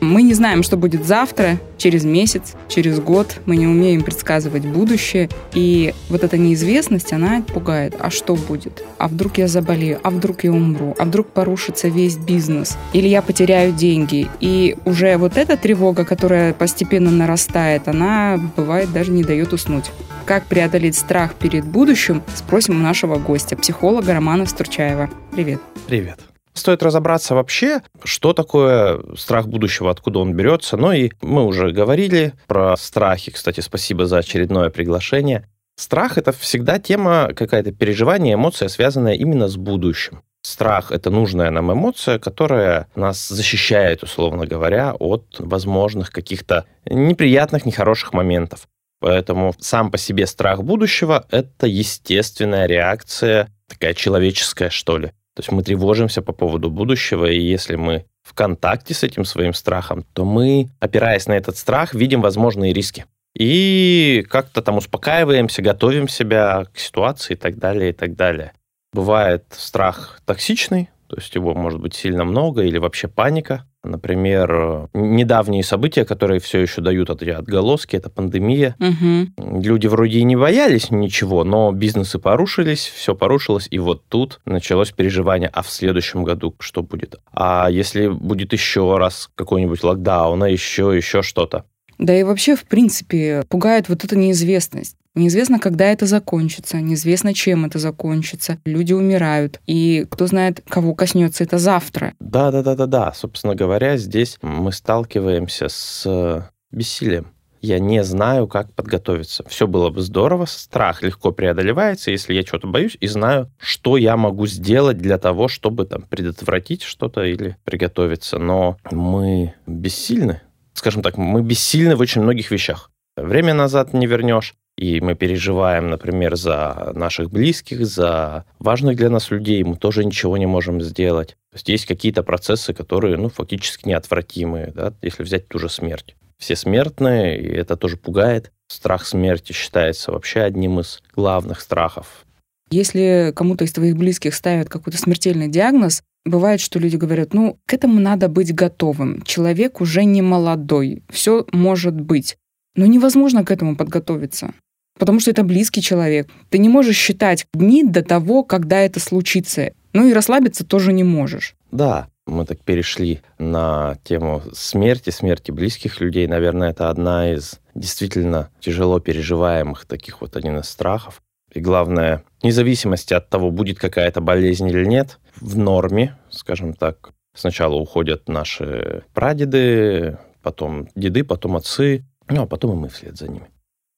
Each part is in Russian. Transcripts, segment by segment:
Мы не знаем, что будет завтра, через месяц, через год. Мы не умеем предсказывать будущее. И вот эта неизвестность, она пугает. А что будет? А вдруг я заболею? А вдруг я умру? А вдруг порушится весь бизнес? Или я потеряю деньги? И уже вот эта тревога, которая постепенно нарастает, она бывает даже не дает уснуть. Как преодолеть страх перед будущим, спросим у нашего гостя, психолога Романа Стручаева. Привет. Привет. Стоит разобраться вообще, что такое страх будущего, откуда он берется. Ну и мы уже говорили про страхи. Кстати, спасибо за очередное приглашение. Страх — это всегда тема, какая-то переживание, эмоция, связанная именно с будущим. Страх — это нужная нам эмоция, которая нас защищает, условно говоря, от возможных каких-то неприятных, нехороших моментов. Поэтому сам по себе страх будущего — это естественная реакция, такая человеческая, что ли. То есть мы тревожимся по поводу будущего, и если мы в контакте с этим своим страхом, то мы, опираясь на этот страх, видим возможные риски. И как-то там успокаиваемся, готовим себя к ситуации и так далее, и так далее. Бывает страх токсичный, то есть его может быть сильно много или вообще паника. Например, недавние события, которые все еще дают отголоски, это пандемия. Угу. Люди вроде и не боялись ничего, но бизнесы порушились, все порушилось, и вот тут началось переживание, а в следующем году что будет? А если будет еще раз какой-нибудь локдаун, а еще, еще что-то? Да и вообще, в принципе, пугает вот эта неизвестность. Неизвестно, когда это закончится, неизвестно, чем это закончится. Люди умирают, и кто знает, кого коснется это завтра. Да, да, да, да, да. Собственно говоря, здесь мы сталкиваемся с бессилием. Я не знаю, как подготовиться. Все было бы здорово, страх легко преодолевается, если я чего-то боюсь и знаю, что я могу сделать для того, чтобы там предотвратить что-то или приготовиться. Но мы бессильны скажем так, мы бессильны в очень многих вещах. Время назад не вернешь, и мы переживаем, например, за наших близких, за важных для нас людей, мы тоже ничего не можем сделать. То есть есть какие-то процессы, которые, ну, фактически неотвратимые, да, если взять ту же смерть. Все смертные, и это тоже пугает. Страх смерти считается вообще одним из главных страхов. Если кому-то из твоих близких ставят какой-то смертельный диагноз, Бывает, что люди говорят, ну, к этому надо быть готовым. Человек уже не молодой, все может быть. Но невозможно к этому подготовиться, потому что это близкий человек. Ты не можешь считать дни до того, когда это случится. Ну и расслабиться тоже не можешь. Да, мы так перешли на тему смерти, смерти близких людей. Наверное, это одна из действительно тяжело переживаемых таких вот один из страхов. И главное, вне зависимости от того, будет какая-то болезнь или нет, в норме, скажем так, сначала уходят наши прадеды, потом деды, потом отцы, ну а потом и мы вслед за ними.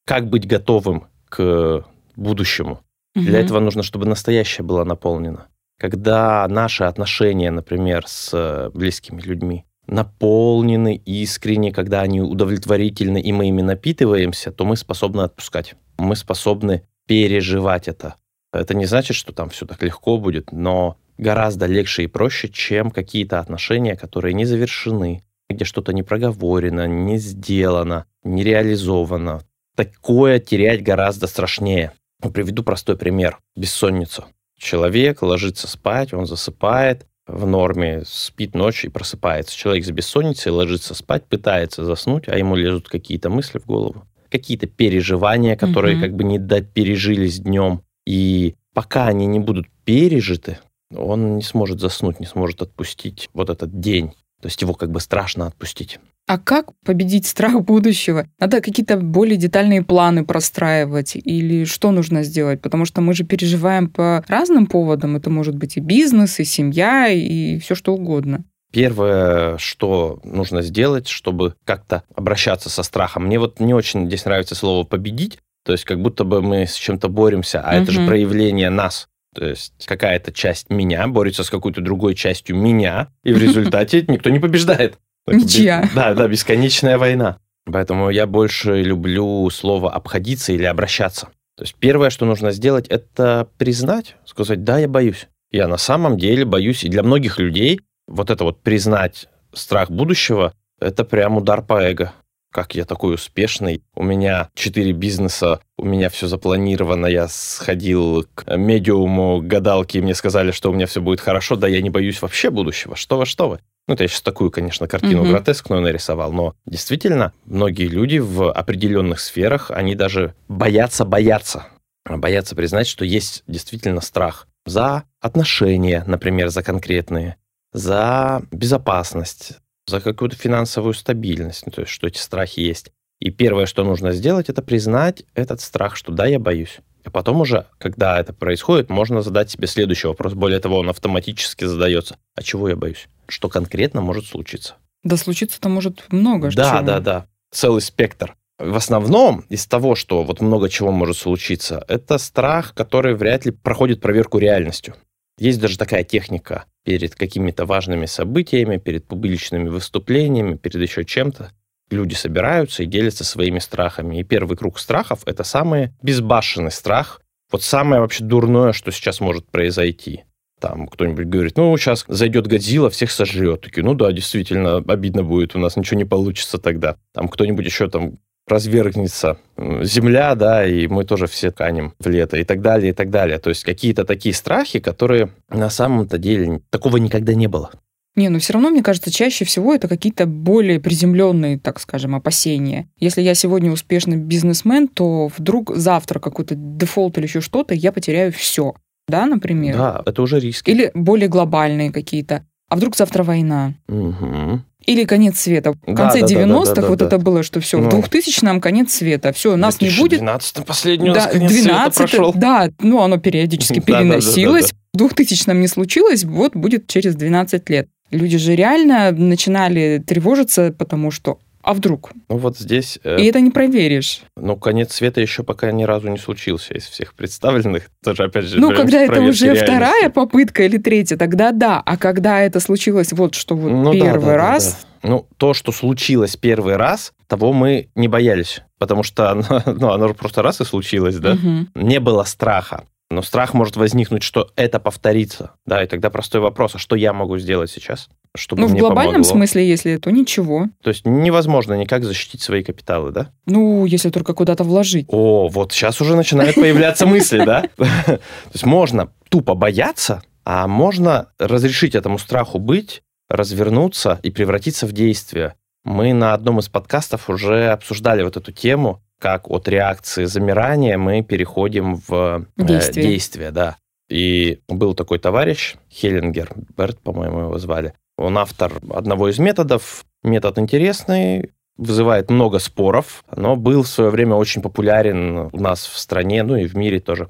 Как быть готовым к будущему? Угу. Для этого нужно, чтобы настоящее было наполнено. Когда наши отношения, например, с близкими людьми наполнены искренне, когда они удовлетворительны, и мы ими напитываемся, то мы способны отпускать. Мы способны переживать это. Это не значит, что там все так легко будет, но гораздо легче и проще, чем какие-то отношения, которые не завершены, где что-то не проговорено, не сделано, не реализовано. Такое терять гораздо страшнее. Приведу простой пример. Бессонница. Человек ложится спать, он засыпает, в норме спит ночью и просыпается. Человек с бессонницей ложится спать, пытается заснуть, а ему лезут какие-то мысли в голову какие-то переживания, которые угу. как бы не пережились днем. И пока они не будут пережиты, он не сможет заснуть, не сможет отпустить вот этот день. То есть его как бы страшно отпустить. А как победить страх будущего? Надо какие-то более детальные планы простраивать или что нужно сделать? Потому что мы же переживаем по разным поводам. Это может быть и бизнес, и семья, и все что угодно. Первое, что нужно сделать, чтобы как-то обращаться со страхом. Мне вот не очень здесь нравится слово «победить», то есть как будто бы мы с чем-то боремся, а угу. это же проявление нас. То есть какая-то часть меня борется с какой-то другой частью меня, и в результате никто не побеждает. Ничья. Да, да, бесконечная война. Поэтому я больше люблю слово «обходиться» или «обращаться». То есть первое, что нужно сделать, это признать, сказать «да, я боюсь». Я на самом деле боюсь, и для многих людей вот это вот признать страх будущего, это прям удар по эго как я такой успешный, у меня четыре бизнеса, у меня все запланировано, я сходил к медиуму, гадалке, и мне сказали, что у меня все будет хорошо, да я не боюсь вообще будущего, что вы, что вы. Ну, это я сейчас такую, конечно, картину mm-hmm. гротескную нарисовал, но действительно, многие люди в определенных сферах, они даже боятся бояться, боятся признать, что есть действительно страх за отношения, например, за конкретные, за безопасность, за какую-то финансовую стабильность, ну, то есть что эти страхи есть. И первое, что нужно сделать, это признать этот страх, что да, я боюсь. А потом уже, когда это происходит, можно задать себе следующий вопрос. Более того, он автоматически задается. А чего я боюсь? Что конкретно может случиться? Да случиться-то может много. Да, чего. да, да. Целый спектр. В основном из того, что вот много чего может случиться, это страх, который вряд ли проходит проверку реальностью. Есть даже такая техника перед какими-то важными событиями, перед публичными выступлениями, перед еще чем-то. Люди собираются и делятся своими страхами. И первый круг страхов – это самый безбашенный страх, вот самое вообще дурное, что сейчас может произойти. Там кто-нибудь говорит, ну, сейчас зайдет Годзилла, всех сожрет. Такие, ну да, действительно, обидно будет, у нас ничего не получится тогда. Там кто-нибудь еще там развергнется земля, да, и мы тоже все канем в лето и так далее, и так далее. То есть какие-то такие страхи, которые на самом-то деле такого никогда не было. Не, но все равно, мне кажется, чаще всего это какие-то более приземленные, так скажем, опасения. Если я сегодня успешный бизнесмен, то вдруг завтра какой-то дефолт или еще что-то, я потеряю все. Да, например? Да, это уже риски. Или более глобальные какие-то. А вдруг завтра война? Угу. Или конец света. В конце да, 90-х да, да, вот да, это было, что все, ну, в 2000-м конец света, все, нас не будет. 12 последний у нас да, конец 12 света прошел. Да, ну оно периодически переносилось. В 2000-м не случилось, вот будет через 12 лет. Люди же реально начинали тревожиться, потому что а вдруг? Ну вот здесь... Э, И это не проверишь. Ну, конец света еще пока ни разу не случился из всех представленных. Тоже, опять же, Ну, когда это уже вторая попытка или третья, тогда да. А когда это случилось вот что вот ну, первый да, да, раз... Да, да. Ну, то, что случилось первый раз, того мы не боялись. Потому что оно, ну, оно же просто раз и случилось, да? Угу. Не было страха. Но страх может возникнуть, что это повторится. Да, и тогда простой вопрос, а что я могу сделать сейчас, чтобы Ну, в глобальном помогло? смысле, если, то ничего. То есть невозможно никак защитить свои капиталы, да? Ну, если только куда-то вложить. О, вот сейчас уже начинают появляться мысли, да? То есть можно тупо бояться, а можно разрешить этому страху быть, развернуться и превратиться в действие. Мы на одном из подкастов уже обсуждали вот эту тему, как от реакции замирания мы переходим в э, действие. Э, действие, да. И был такой товарищ, Хеллингер, Берт, по-моему, его звали. Он автор одного из методов. Метод интересный, вызывает много споров, но был в свое время очень популярен у нас в стране, ну и в мире тоже.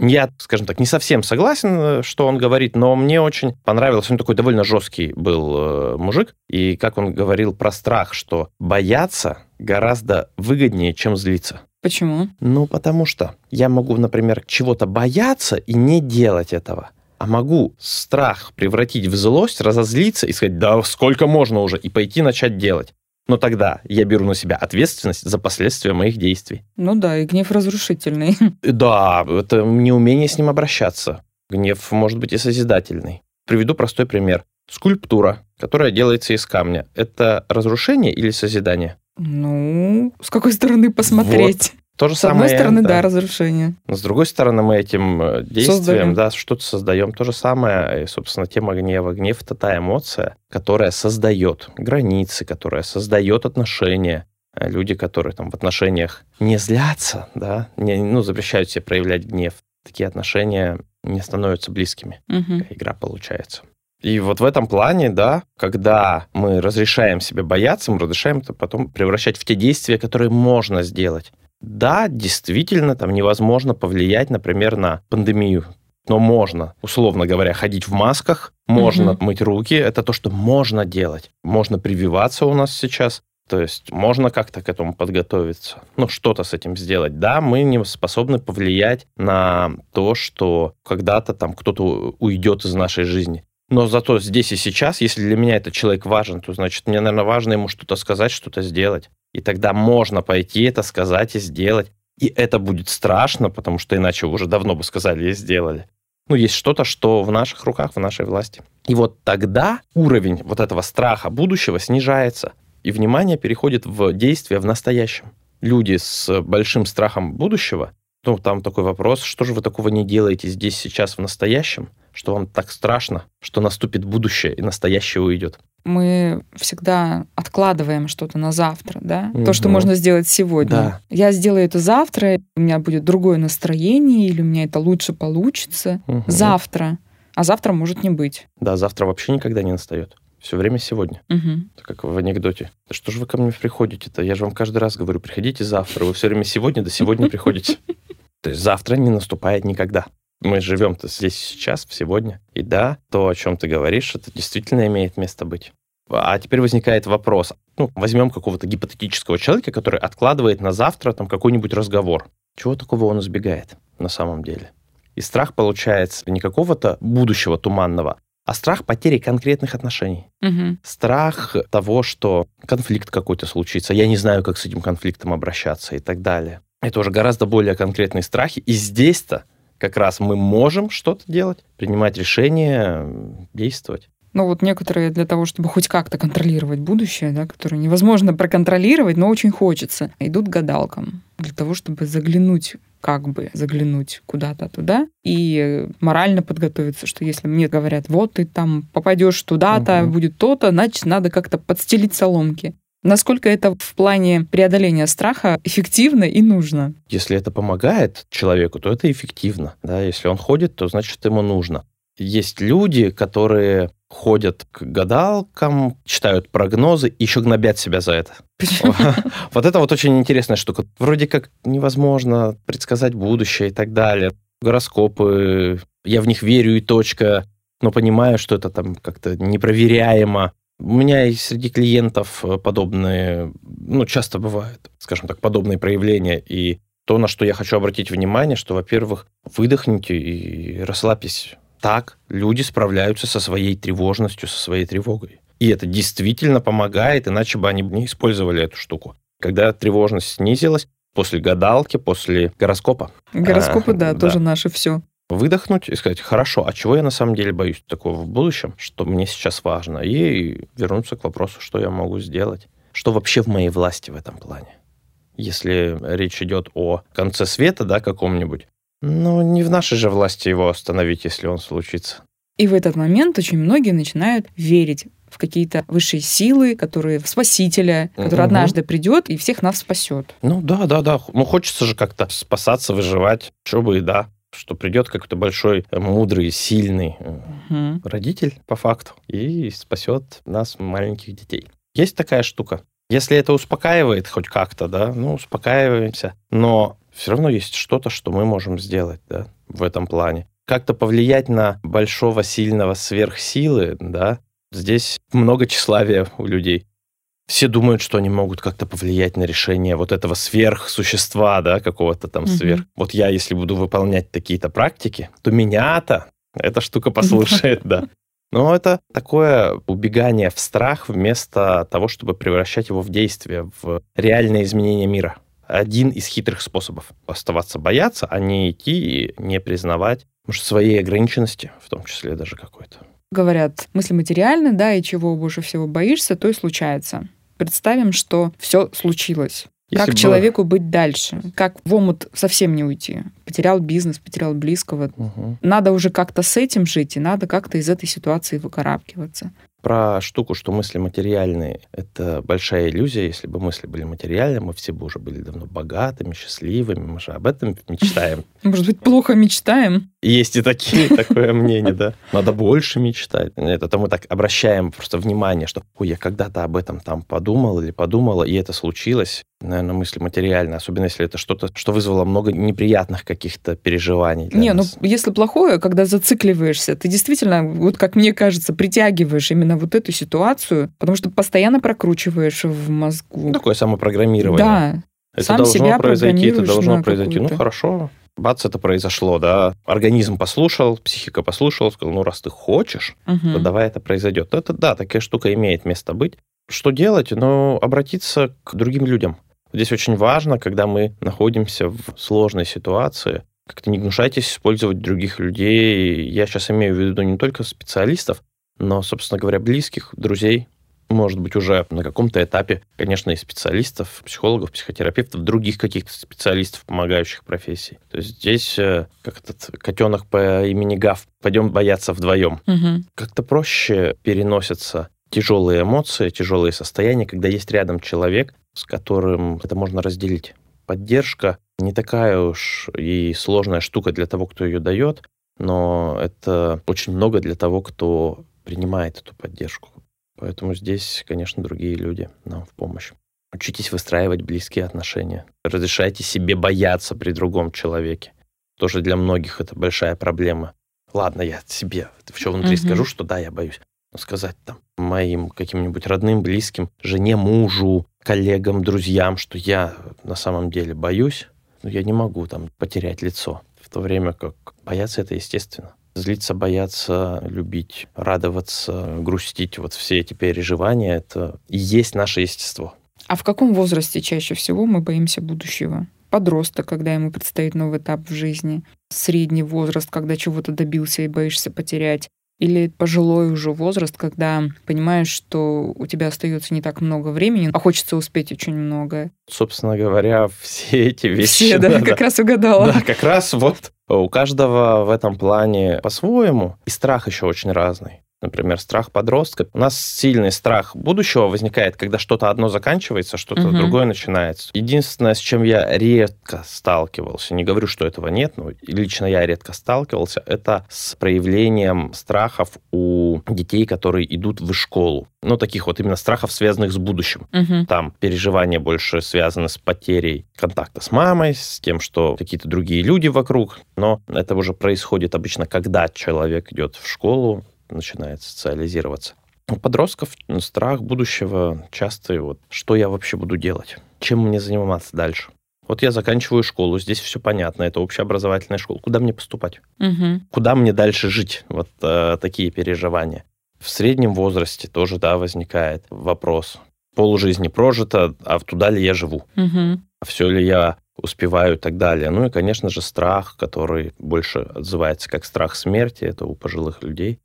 Я, скажем так, не совсем согласен, что он говорит, но мне очень понравилось. Он такой довольно жесткий был э, мужик. И как он говорил про страх, что бояться гораздо выгоднее, чем злиться. Почему? Ну, потому что я могу, например, чего-то бояться и не делать этого. А могу страх превратить в злость, разозлиться и сказать, да сколько можно уже, и пойти начать делать. Но тогда я беру на себя ответственность за последствия моих действий. Ну да, и гнев разрушительный. Да, это неумение с ним обращаться. Гнев может быть и созидательный. Приведу простой пример. Скульптура, которая делается из камня, это разрушение или созидание? Ну, с какой стороны посмотреть? То же с самое, одной стороны, да. да, разрушение. С другой стороны, мы этим э, действием, создаем. да, что-то создаем. То же самое, и, собственно, тема гнева. Гнев – это та эмоция, которая создает границы, которая создает отношения. Э, люди, которые там в отношениях не злятся, да, не, ну, запрещают себе проявлять гнев, такие отношения не становятся близкими. Угу. Игра получается. И вот в этом плане, да, когда мы разрешаем себе бояться, мы разрешаем это потом превращать в те действия, которые можно сделать. Да, действительно, там невозможно повлиять, например, на пандемию. Но можно, условно говоря, ходить в масках, можно угу. мыть руки. Это то, что можно делать. Можно прививаться у нас сейчас. То есть можно как-то к этому подготовиться, ну, что-то с этим сделать. Да, мы не способны повлиять на то, что когда-то там кто-то уйдет из нашей жизни Но зато здесь и сейчас, если для меня этот человек важен, то значит мне, наверное, важно ему что-то сказать, что-то сделать. И тогда можно пойти это сказать и сделать. И это будет страшно, потому что иначе уже давно бы сказали и сделали. Ну, есть что-то, что в наших руках, в нашей власти. И вот тогда уровень вот этого страха будущего снижается, и внимание переходит в действие в настоящем. Люди с большим страхом будущего, ну, там такой вопрос, что же вы такого не делаете здесь, сейчас, в настоящем, что вам так страшно, что наступит будущее, и настоящее уйдет мы всегда откладываем что-то на завтра, да? Угу. То, что можно сделать сегодня. Да. Я сделаю это завтра, у меня будет другое настроение, или у меня это лучше получится угу. завтра. А завтра может не быть. Да, завтра вообще никогда не настает. Все время сегодня. Угу. Как в анекдоте. Да что же вы ко мне приходите-то? Я же вам каждый раз говорю, приходите завтра. Вы все время сегодня, до сегодня приходите. То есть завтра не наступает никогда мы живем-то здесь сейчас, сегодня. И да, то, о чем ты говоришь, это действительно имеет место быть. А теперь возникает вопрос. Ну, возьмем какого-то гипотетического человека, который откладывает на завтра там какой-нибудь разговор. Чего такого он избегает на самом деле? И страх получается не какого-то будущего туманного, а страх потери конкретных отношений. Угу. Страх того, что конфликт какой-то случится, я не знаю, как с этим конфликтом обращаться и так далее. Это уже гораздо более конкретные страхи. И здесь-то как раз мы можем что-то делать, принимать решения, действовать. Ну вот некоторые для того, чтобы хоть как-то контролировать будущее, да, которое невозможно проконтролировать, но очень хочется, идут к гадалкам для того, чтобы заглянуть как бы заглянуть куда-то туда и морально подготовиться, что если мне говорят, вот ты там попадешь туда-то, угу. будет то-то, значит, надо как-то подстелить соломки. Насколько это в плане преодоления страха эффективно и нужно? Если это помогает человеку, то это эффективно. Да? Если он ходит, то значит ему нужно. Есть люди, которые ходят к гадалкам, читают прогнозы и еще гнобят себя за это. Вот это вот очень интересная штука. Вроде как невозможно предсказать будущее и так далее. Гороскопы, я в них верю и точка, но понимаю, что это там как-то непроверяемо. У меня и среди клиентов э, подобные, ну, часто бывают, скажем так, подобные проявления. И то, на что я хочу обратить внимание, что, во-первых, выдохните и расслабьтесь. Так люди справляются со своей тревожностью, со своей тревогой. И это действительно помогает, иначе бы они не использовали эту штуку. Когда тревожность снизилась, после гадалки, после гороскопа. Гороскопы, а, да, да, тоже наше все выдохнуть и сказать, хорошо, а чего я на самом деле боюсь такого в будущем, что мне сейчас важно, и вернуться к вопросу, что я могу сделать, что вообще в моей власти в этом плане. Если речь идет о конце света, да, каком-нибудь, ну, не в нашей же власти его остановить, если он случится. И в этот момент очень многие начинают верить в какие-то высшие силы, которые в спасителя, который угу. однажды придет и всех нас спасет. Ну да, да, да. Ну хочется же как-то спасаться, выживать. Что бы и да что придет какой-то большой, э, мудрый, сильный угу. родитель, по факту, и спасет нас, маленьких детей. Есть такая штука. Если это успокаивает хоть как-то, да, ну, успокаиваемся, но все равно есть что-то, что мы можем сделать, да, в этом плане. Как-то повлиять на большого, сильного сверхсилы, да, здесь много тщеславия у людей все думают, что они могут как-то повлиять на решение вот этого сверхсущества, да, какого-то там mm-hmm. сверх. Вот я, если буду выполнять такие-то практики, то меня-то эта штука послушает, да. Но это такое убегание в страх вместо того, чтобы превращать его в действие, в реальное изменение мира. Один из хитрых способов оставаться бояться, а не идти и не признавать, может, своей ограниченности, в том числе даже какой-то говорят, мысли материальны, да, и чего больше всего боишься, то и случается. Представим, что все случилось. Если как бы... человеку быть дальше? Как в омут совсем не уйти? Потерял бизнес, потерял близкого. Угу. Надо уже как-то с этим жить, и надо как-то из этой ситуации выкарабкиваться про штуку, что мысли материальные, это большая иллюзия. Если бы мысли были материальные, мы все бы уже были давно богатыми, счастливыми. Мы же об этом мечтаем. Может быть, плохо мечтаем? Есть и такие, такое мнение, да. Надо больше мечтать. Это мы так обращаем просто внимание, что, ой, я когда-то об этом там подумал или подумала, и это случилось. Наверное, мысли материальные, особенно если это что-то, что вызвало много неприятных каких-то переживаний. Не, нас. ну если плохое, когда зацикливаешься, ты действительно, вот как мне кажется, притягиваешь именно вот эту ситуацию, потому что постоянно прокручиваешь в мозгу. Ну, такое самопрограммирование. Да. Это Сам должно себя произойти, это должно произойти. Ну, хорошо, бац, это произошло, да. Организм послушал, психика послушала, сказал, ну, раз ты хочешь, Мгм. то давай это произойдет. Это, да, такая штука имеет место быть. Что делать? Ну, обратиться к другим людям. Здесь очень важно, когда мы находимся в сложной ситуации, как-то не гнушайтесь использовать других людей. Я сейчас имею в виду не только специалистов, но, собственно говоря, близких, друзей, может быть, уже на каком-то этапе, конечно, и специалистов, психологов, психотерапевтов, других каких-то специалистов, помогающих профессий. То есть здесь, э, как этот котенок по имени Гав, пойдем бояться вдвоем. Мгм. Как-то проще переносятся тяжелые эмоции, тяжелые состояния, когда есть рядом человек, с которым это можно разделить. Поддержка не такая уж и сложная штука для того, кто ее дает, но это очень много для того, кто принимает эту поддержку. Поэтому здесь, конечно, другие люди нам в помощь. Учитесь выстраивать близкие отношения. Разрешайте себе бояться при другом человеке. Тоже для многих это большая проблема. Ладно, я себе все внутри Мгм. скажу, что да, я боюсь. Но сказать там моим каким-нибудь родным, близким, жене, мужу, коллегам, друзьям, что я на самом деле боюсь, но я не могу там потерять лицо. В то время как бояться это естественно. Злиться, бояться, любить, радоваться, грустить, вот все эти переживания, это и есть наше естество. А в каком возрасте чаще всего мы боимся будущего? Подросток, когда ему предстоит новый этап в жизни. Средний возраст, когда чего-то добился и боишься потерять. Или пожилой уже возраст, когда понимаешь, что у тебя остается не так много времени, а хочется успеть очень многое. Собственно говоря, все эти вещи... Все, да, как раз угадала. Да, как раз вот у каждого в этом плане по-своему. И страх еще очень разный. Например, страх подростка. У нас сильный страх будущего возникает, когда что-то одно заканчивается, что-то Мгм. другое начинается. Единственное, с чем я редко сталкивался, не говорю, что этого нет, но лично я редко сталкивался, это с проявлением страхов у детей, которые идут в школу. Ну, таких вот именно страхов, связанных с будущим. Мгм. Там переживания больше связаны с потерей контакта с мамой, с тем, что какие-то другие люди вокруг. Но это уже происходит обычно, когда человек идет в школу, начинает социализироваться. У подростков страх будущего часто вот, что я вообще буду делать, чем мне заниматься дальше. Вот я заканчиваю школу, здесь все понятно, это общеобразовательная школа. Куда мне поступать? Мгм. Куда мне дальше жить? Вот э, такие переживания. В среднем возрасте тоже, да, возникает вопрос. Полжизни прожито, а туда ли я живу? Мгм. все ли я успеваю и так далее. Ну и, конечно же, страх, который больше отзывается как страх смерти, это у пожилых людей.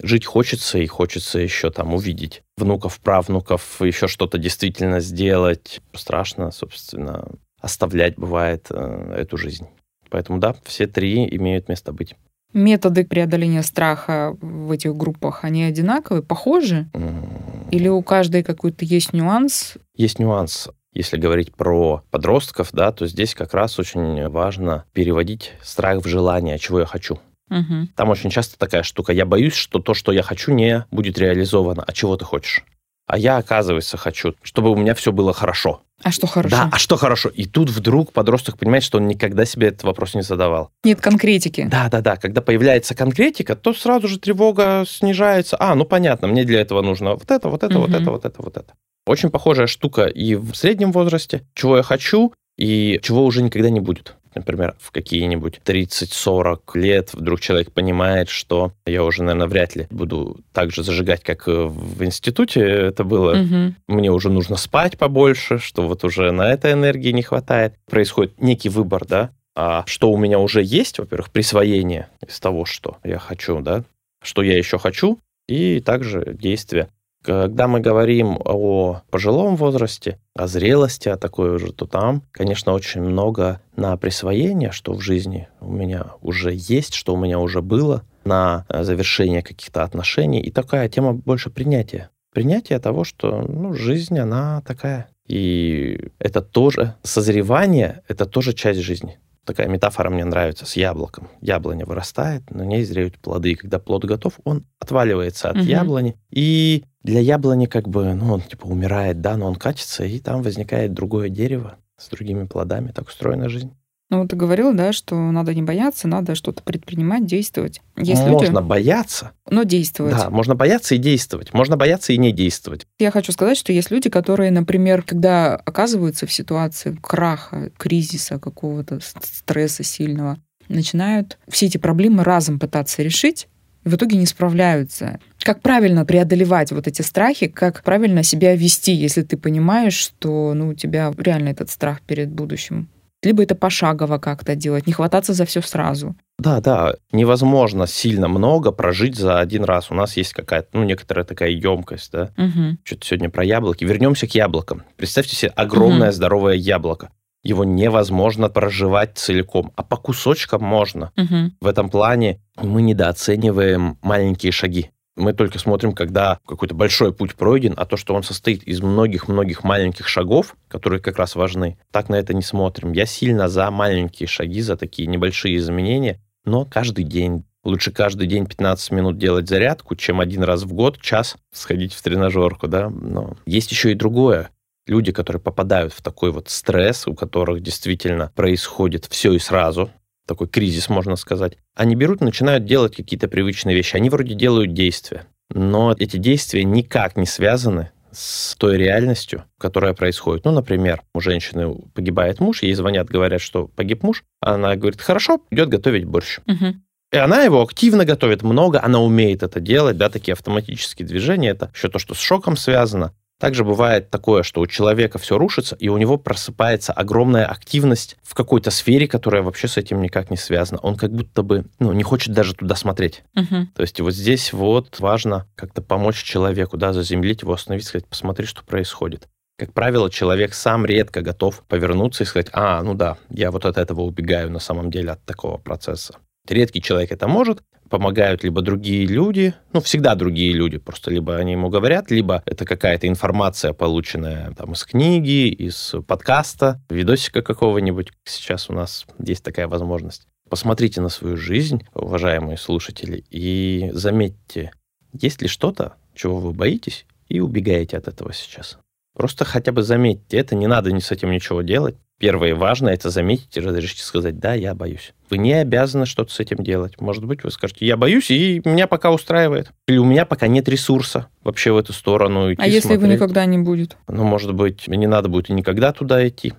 Жить хочется, и хочется еще там увидеть внуков, правнуков, еще что-то действительно сделать. Страшно, собственно, оставлять бывает э, эту жизнь. Поэтому да, все три имеют место быть. Методы преодоления страха в этих группах, они одинаковые, похожи? М, Или у каждой какой-то есть нюанс? Есть нюанс. Если говорить про подростков, да, то здесь как раз очень важно переводить страх в желание, чего я хочу. Мгм. Там очень часто такая штука. Я боюсь, что то, что я хочу, не будет реализовано. А чего ты хочешь? А я, оказывается, хочу, чтобы у меня все было хорошо. А что хорошо? Да, а что хорошо? И тут вдруг подросток понимает, что он никогда себе этот вопрос не задавал. Нет конкретики. Да, да, да. Когда появляется конкретика, то сразу же тревога снижается. А, ну понятно, мне для этого нужно вот это, вот это, вот Мгм. это, вот это, вот это. Очень похожая штука и в среднем возрасте, чего я хочу и чего уже никогда не будет. Например, в какие-нибудь 30-40 лет вдруг человек понимает, что я уже, наверное, вряд ли буду так же зажигать, как э, в институте это было. Мгм. Мне уже нужно спать побольше, что вот уже на это энергии не хватает. Происходит некий выбор, да, а что у меня уже есть, во-первых, присвоение из того, что я хочу, да, что я еще хочу, и также действия. Когда мы говорим о пожилом возрасте, о зрелости, о такой уже, то там, конечно, очень много на присвоение, что в жизни у меня уже есть, что у меня уже было, на э, завершение каких-то отношений. И такая тема больше принятия. Принятие того, что ну, жизнь, она такая. И это тоже созревание, это тоже часть жизни. Такая метафора мне нравится с яблоком. Яблоня вырастает, на ней зреют плоды. И когда плод готов, он отваливается от Мгм. яблони. И для яблони как бы, ну, он типа умирает, да, но он катится, и там возникает другое дерево с другими плодами. Так устроена жизнь. Ну, вот ты говорил, да, что надо не бояться, надо что-то предпринимать, действовать. Есть можно люди, бояться, но действовать. да, можно бояться и действовать, можно бояться и не действовать. Я хочу сказать, что есть люди, которые, например, когда оказываются в ситуации краха, кризиса какого-то, стресса сильного, начинают все эти проблемы разом пытаться решить, и в итоге не справляются. Как правильно преодолевать вот эти страхи, как правильно себя вести, если ты понимаешь, что ну, у тебя реально этот страх перед будущим. Либо это пошагово как-то делать, не хвататься за все сразу. Да, да, невозможно сильно много прожить за один раз. У нас есть какая-то, ну, некоторая такая емкость, да. Мгм. Что-то сегодня про яблоки. Вернемся к яблокам. Представьте себе огромное Мгм. здоровое яблоко. Его невозможно проживать целиком, а по кусочкам можно. Мгм. В этом плане мы недооцениваем маленькие шаги. Мы только смотрим, когда какой-то большой путь пройден, а то, что он состоит из многих-многих маленьких шагов, которые как раз важны, так на это не смотрим. Я сильно за маленькие шаги, за такие небольшие изменения, но каждый день. Лучше каждый день 15 минут делать зарядку, чем один раз в год, час сходить в тренажерку, да. Но есть еще и другое. Люди, которые попадают в такой вот стресс, у которых действительно происходит все и сразу, такой кризис, можно сказать, они берут и начинают делать какие-то привычные вещи. Они вроде делают действия, но эти действия никак не связаны с той реальностью, которая происходит. Ну, например, у женщины погибает муж, ей звонят, говорят, что погиб муж. Она говорит, хорошо, идет готовить борщ. Мгм. И она его активно готовит, много, она умеет это делать, да, такие автоматические движения, это еще то, что с шоком связано. Также бывает такое, что у человека все рушится, и у него просыпается огромная активность в какой-то сфере, которая вообще с этим никак не связана. Он как будто бы ну, не хочет даже туда смотреть. Мгм. То есть вот здесь вот важно как-то помочь человеку, да, заземлить его, остановить, сказать, посмотри, что происходит. Как правило, человек сам редко готов повернуться и сказать, а, ну да, я вот от этого убегаю на самом деле от такого процесса. Редкий человек это может, помогают либо другие люди, ну, всегда другие люди, просто либо они ему говорят, либо это какая-то информация, полученная там из книги, из подкаста, видосика какого-нибудь. Сейчас у нас есть такая возможность. Посмотрите на свою жизнь, уважаемые слушатели, и заметьте, есть ли что-то, чего вы боитесь, и убегаете от этого сейчас. Просто хотя бы заметьте это, не надо ни с этим ничего делать. Первое и важное – это заметить и разрешить сказать, да, я боюсь. Вы не обязаны что-то с этим делать. Может быть, вы скажете, я боюсь, и меня пока устраивает. Или у меня пока нет ресурса вообще в эту сторону идти А если его никогда не будет? Ну, может быть, не надо будет и никогда туда идти.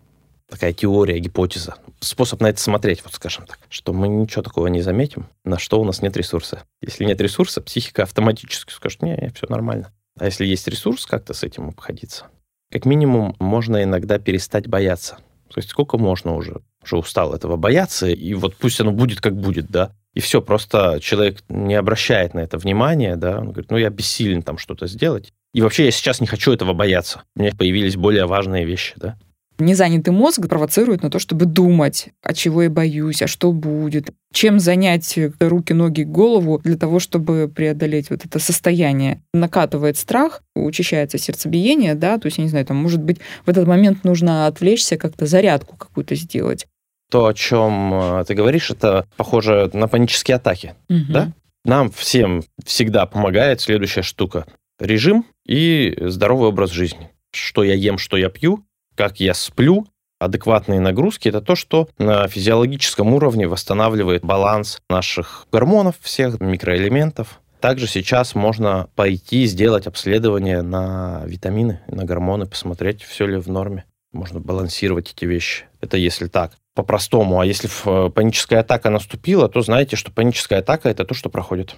Такая теория, гипотеза. Способ на это смотреть, вот скажем так. Что мы ничего такого не заметим, на что у нас нет ресурса. Если нет ресурса, психика автоматически скажет, не, все нормально. А если есть ресурс, как-то с этим обходиться. Как минимум, можно иногда перестать бояться. То есть сколько можно уже? Уже устал этого бояться, и вот пусть оно будет, как будет, да. И все, просто человек не обращает на это внимания, да, он говорит, ну, я бессилен там что-то сделать. И вообще я сейчас не хочу этого бояться. У меня появились более важные вещи, да. Незанятый мозг провоцирует на то, чтобы думать, а чего я боюсь, а что будет, чем занять руки, ноги, голову для того, чтобы преодолеть вот это состояние. Накатывает страх, учащается сердцебиение, да, то есть, я не знаю, там, может быть, в этот момент нужно отвлечься, как-то зарядку какую-то сделать. То, о чем э, ты говоришь, это похоже на панические атаки. Мгм. Да? Нам всем всегда помогает следующая штука. Режим и здоровый образ жизни. Что я ем, что я пью, как я сплю, адекватные нагрузки – это то, что на физиологическом уровне восстанавливает баланс наших гормонов, всех микроэлементов. Также сейчас можно пойти сделать обследование на витамины, на гормоны, посмотреть, все ли в норме. Можно балансировать эти вещи. Это если так, по-простому. А если э, паническая атака наступила, то знаете, что паническая атака – это то, что проходит.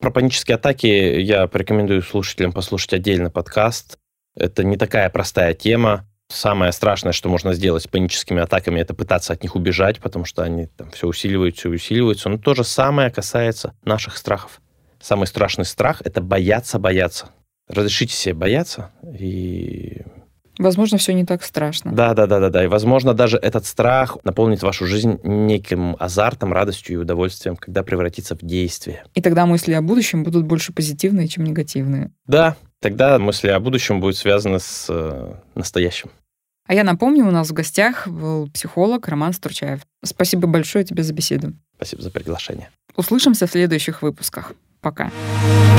Про панические атаки я порекомендую слушателям послушать отдельный подкаст. Это не такая простая тема. Самое страшное, что можно сделать с паническими атаками, это пытаться от них убежать, потому что они там все усиливаются и усиливаются. Но то же самое касается наших страхов. Самый страшный страх – это бояться бояться. Разрешите себе бояться, и Возможно, все не так страшно. да, да, да, да, да. И, возможно, даже этот страх наполнит вашу жизнь неким азартом, радостью и удовольствием, когда превратится в действие. И тогда мысли о будущем будут больше позитивные, чем негативные. Да, Тогда мысли о будущем будут связаны с э, настоящим. А я напомню, у нас в гостях был психолог Роман Стручаев. Спасибо большое тебе за беседу. Спасибо за приглашение. Услышимся в следующих выпусках. Пока. Пока.